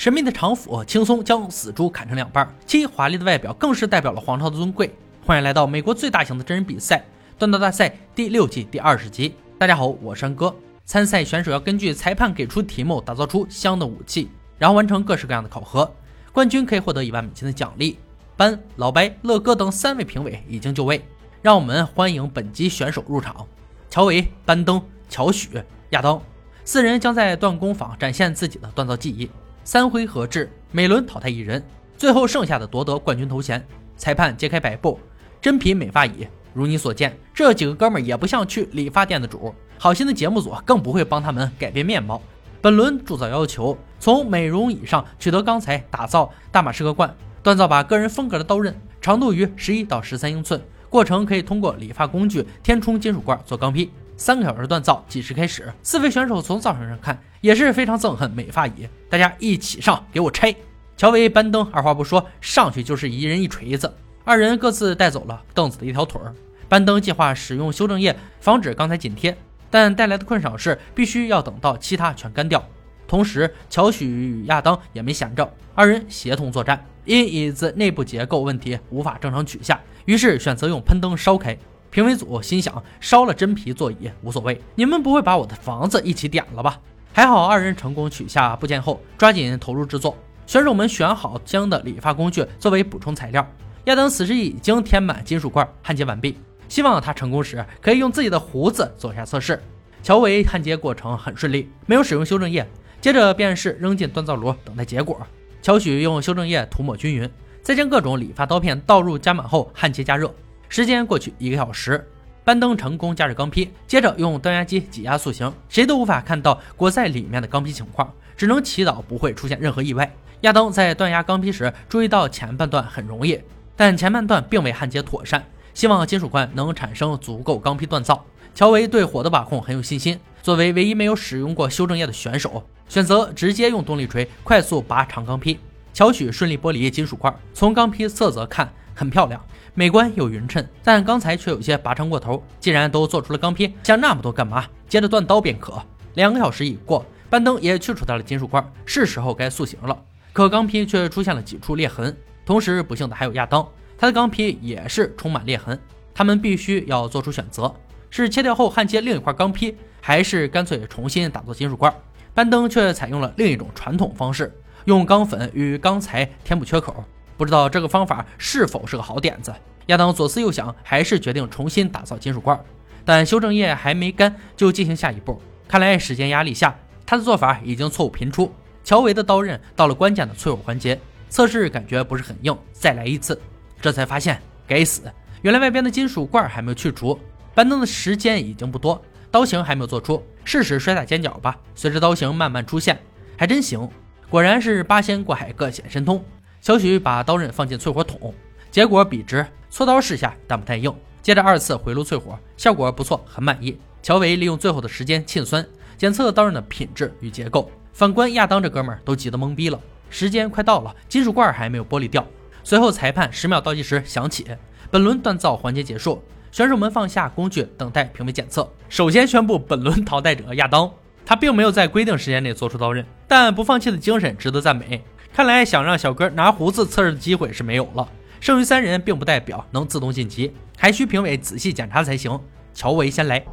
神秘的长斧轻松将死猪砍成两半，其华丽的外表更是代表了皇朝的尊贵。欢迎来到美国最大型的真人比赛——锻造大赛第六季第二十集。大家好，我是安哥。参赛选手要根据裁判给出题目，打造出相应的武器，然后完成各式各样的考核。冠军可以获得一万美金的奖励。班、老白、乐哥等三位评委已经就位，让我们欢迎本集选手入场：乔维、班登、乔许、亚当。四人将在锻工坊展现自己的锻造技艺。三回合制，每轮淘汰一人，最后剩下的夺得冠军头衔。裁判揭开白布，真皮美发椅。如你所见，这几个哥们儿也不像去理发店的主，好心的节目组更不会帮他们改变面貌。本轮铸造要求：从美容椅上取得钢材，打造大马士革冠，锻造把个人风格的刀刃，长度于十一到十三英寸。过程可以通过理发工具填充金属罐做钢坯。三个小时锻造计时开始。四位选手从造型上看也是非常憎恨美发椅，大家一起上，给我拆！乔维、班登二话不说，上去就是一人一锤子。二人各自带走了凳子的一条腿儿。班登计划使用修正液防止钢材紧贴，但带来的困扰是必须要等到其他全干掉。同时，乔许与亚当也没闲着，二人协同作战。因椅子内部结构问题无法正常取下，于是选择用喷灯烧开。评委组心想：烧了真皮座椅无所谓，你们不会把我的房子一起点了吧？还好二人成功取下部件后，抓紧投入制作。选手们选好将的理发工具作为补充材料。亚当此时已经填满金属罐，焊接完毕。希望他成功时可以用自己的胡子做下测试。乔维焊接过程很顺利，没有使用修正液。接着便是扔进锻造炉等待结果。乔许用修正液涂抹均匀，再将各种理发刀片倒入加满后焊接加热。时间过去一个小时，班登成功加热钢坯，接着用端压机挤压塑形，谁都无法看到裹在里面的钢坯情况，只能祈祷不会出现任何意外。亚当在断压钢坯时注意到前半段很容易，但前半段并未焊接妥善，希望金属罐能产生足够钢坯锻造。乔维对火的把控很有信心，作为唯一没有使用过修正液的选手，选择直接用动力锤快速拔长钢坯。乔许顺利剥离金属块，从钢坯色泽看很漂亮。美观又匀称，但刚才却有些拔长过头。既然都做出了钢坯，想那么多干嘛？接着断刀便可。两个小时已过，班登也去除掉了金属块，是时候该塑形了。可钢坯却出现了几处裂痕，同时不幸的还有亚当，他的钢坯也是充满裂痕。他们必须要做出选择：是切掉后焊接另一块钢坯，还是干脆重新打造金属块？班登却采用了另一种传统方式，用钢粉与钢材填补缺口。不知道这个方法是否是个好点子？亚当左思右想，还是决定重新打造金属罐。但修正液还没干，就进行下一步。看来时间压力下，他的做法已经错误频出。乔维的刀刃到了关键的淬火环节，测试感觉不是很硬，再来一次。这才发现，该死，原来外边的金属罐还没有去除。班登的时间已经不多，刀型还没有做出，试试摔打尖角吧。随着刀型慢慢出现，还真行，果然是八仙过海，各显神通。小许把刀刃放进淬火桶，结果笔直，搓刀试下，但不太硬。接着二次回炉淬火，效果不错，很满意。乔维利用最后的时间沁酸，检测刀刃的品质与结构。反观亚当这哥们儿都急得懵逼了。时间快到了，金属罐还没有剥离掉。随后裁判十秒倒计时响起，本轮锻造环节结束，选手们放下工具，等待评委检测。首先宣布本轮淘汰者亚当，他并没有在规定时间内做出刀刃，但不放弃的精神值得赞美。看来想让小哥拿胡子测试的机会是没有了。剩余三人并不代表能自动晋级，还需评委仔细检查才行。乔维先来。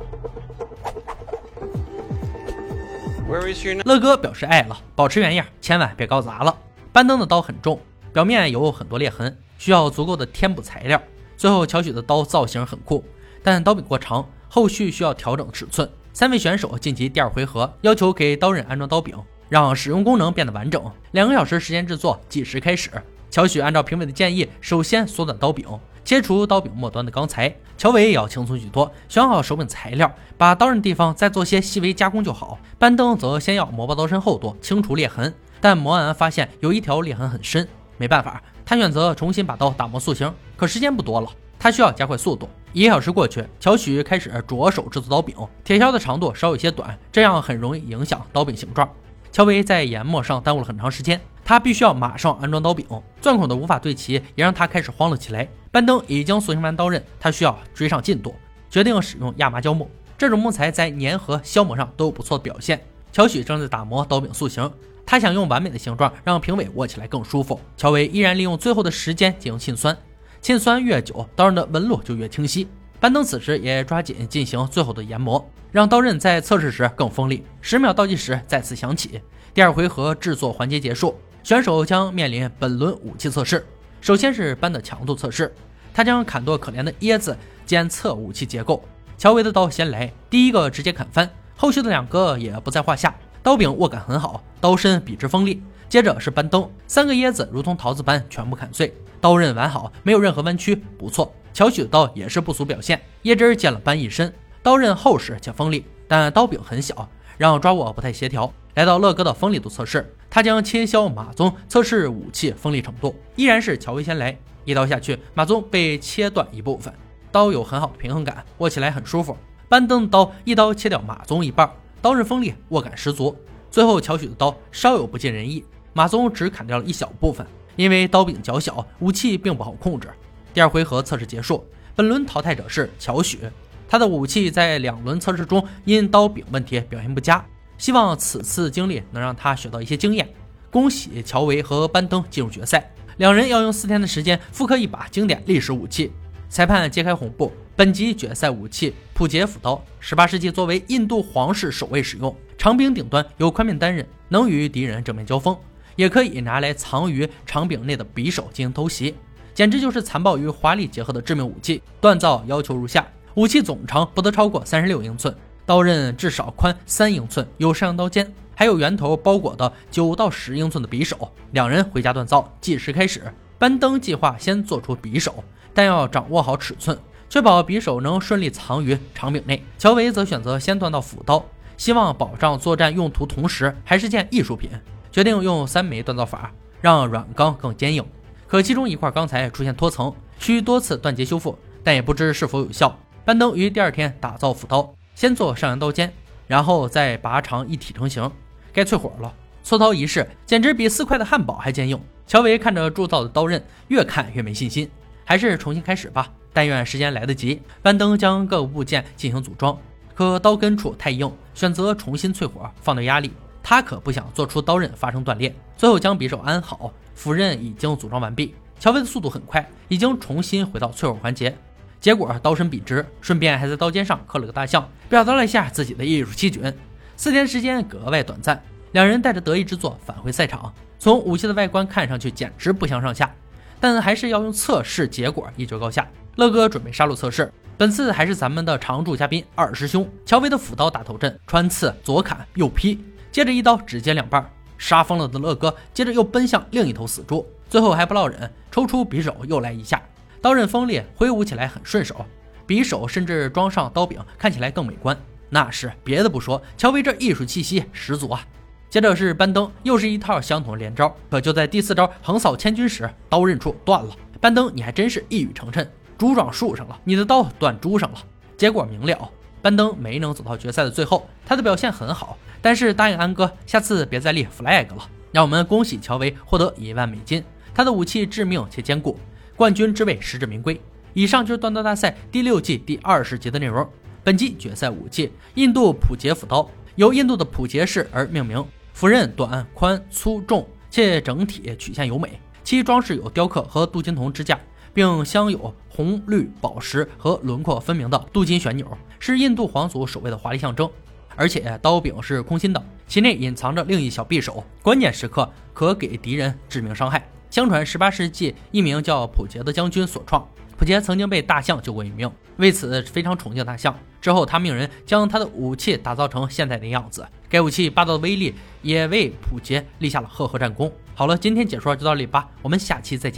乐哥表示爱了，保持原样，千万别搞砸了。班登的刀很重，表面有很多裂痕，需要足够的填补材料。最后乔许的刀造型很酷，但刀柄过长，后续需要调整尺寸。三位选手晋级第二回合，要求给刀刃安装刀柄。让使用功能变得完整。两个小时时间制作，计时开始。乔许按照评委的建议，首先缩短刀柄，切除刀柄末端的钢材。乔伟也要轻松许多，选好手柄材料，把刀刃地方再做些细微加工就好。班登则先要磨薄刀身厚度，清除裂痕。但磨完发现有一条裂痕很深，没办法，他选择重新把刀打磨塑形。可时间不多了，他需要加快速度。一个小时过去，乔许开始着手制作刀柄。铁锹的长度稍有些短，这样很容易影响刀柄形状。乔维在研磨上耽误了很长时间，他必须要马上安装刀柄，钻孔的无法对齐，也让他开始慌了起来。班登已经塑形完刀刃，他需要追上进度，决定使用亚麻胶木。这种木材在粘合、消磨上都有不错的表现。乔许正在打磨刀柄塑形，他想用完美的形状让评委握起来更舒服。乔维依然利用最后的时间进行沁酸，沁酸越久，刀刃的纹路就越清晰。班登此时也抓紧进行最后的研磨，让刀刃在测试时更锋利。十秒倒计时再次响起，第二回合制作环节结束，选手将面临本轮武器测试。首先是班的强度测试，他将砍剁可怜的椰子检测武器结构。乔维的刀先来，第一个直接砍翻，后续的两个也不在话下。刀柄握感很好，刀身笔直锋利。接着是班登，三个椰子如同桃子般全部砍碎，刀刃完好，没有任何弯曲，不错。乔许的刀也是不俗表现，椰汁溅了班一身，刀刃厚实且锋利，但刀柄很小，让抓握不太协调。来到乐哥的锋利度测试，他将切削马鬃测试武器锋利程度，依然是乔威先来，一刀下去，马鬃被切断一部分，刀有很好的平衡感，握起来很舒服。班登的刀一刀切掉马鬃一半。刀刃锋利，握感十足。最后，乔许的刀稍有不尽人意，马鬃只砍掉了一小部分，因为刀柄较小，武器并不好控制。第二回合测试结束，本轮淘汰者是乔许，他的武器在两轮测试中因刀柄问题表现不佳，希望此次经历能让他学到一些经验。恭喜乔维和班登进入决赛，两人要用四天的时间复刻一把经典历史武器。裁判揭开红布。本集决赛武器普杰斧刀，十八世纪作为印度皇室守卫使用，长柄顶端有宽面担刃，能与敌人正面交锋，也可以拿来藏于长柄内的匕首进行偷袭，简直就是残暴与华丽结合的致命武器。锻造要求如下：武器总长不得超过三十六英寸，刀刃至少宽三英寸，有上刀尖，还有圆头包裹的九到十英寸的匕首。两人回家锻造，计时开始。班登计划先做出匕首，但要掌握好尺寸。确保匕首能顺利藏于长柄内，乔维则选择先锻造斧刀，希望保障作战用途，同时还是件艺术品。决定用三枚锻造法，让软钢更坚硬。可其中一块钢材出现脱层，需多次断节修复，但也不知是否有效。班登于第二天打造斧刀，先做上扬刀尖，然后再拔长一体成型。该淬火了，搓刀一试，简直比四块的汉堡还坚硬。乔维看着铸造的刀刃，越看越没信心，还是重新开始吧。但愿时间来得及。班登将各个部件进行组装，可刀根处太硬，选择重新淬火，放掉压力。他可不想做出刀刃发生断裂。最后将匕首安好，斧刃已经组装完毕。乔维的速度很快，已经重新回到淬火环节。结果刀身笔直，顺便还在刀尖上刻了个大象，表达了一下自己的艺术细菌。四天时间格外短暂，两人带着得意之作返回赛场。从武器的外观看上去简直不相上下，但还是要用测试结果一决高下。乐哥准备杀戮测试，本次还是咱们的常驻嘉宾二师兄乔威的斧刀打头阵，穿刺左砍右劈，接着一刀直接两半，杀疯了的乐哥接着又奔向另一头死猪，最后还不落忍，抽出匕首又来一下，刀刃锋利，挥舞起来很顺手，匕首甚至装上刀柄看起来更美观。那是别的不说，乔威这艺术气息十足啊。接着是班登，又是一套相同的连招，可就在第四招横扫千军时，刀刃处断了。班登，你还真是一语成谶。猪撞树上了，你的刀断猪上了。结果明了，班登没能走到决赛的最后。他的表现很好，但是答应安哥，下次别再立 flag 了。让我们恭喜乔维获得一万美金，他的武器致命且坚固，冠军之位实至名归。以上就是锻刀大赛第六季第二十集的内容。本季决赛武器：印度普杰斧刀，由印度的普杰氏而命名。斧刃短、宽、粗、重，且整体曲线优美。其装饰有雕刻和镀金铜支架。并镶有红绿宝石和轮廓分明的镀金旋钮，是印度皇族守卫的华丽象征。而且刀柄是空心的，其内隐藏着另一小匕首，关键时刻可给敌人致命伤害。相传十八世纪一名叫普杰的将军所创。普杰曾经被大象救过一命，为此非常崇敬大象。之后他命人将他的武器打造成现在的样子。该武器霸道的威力也为普杰立下了赫赫战功。好了，今天解说就到这里吧，我们下期再见。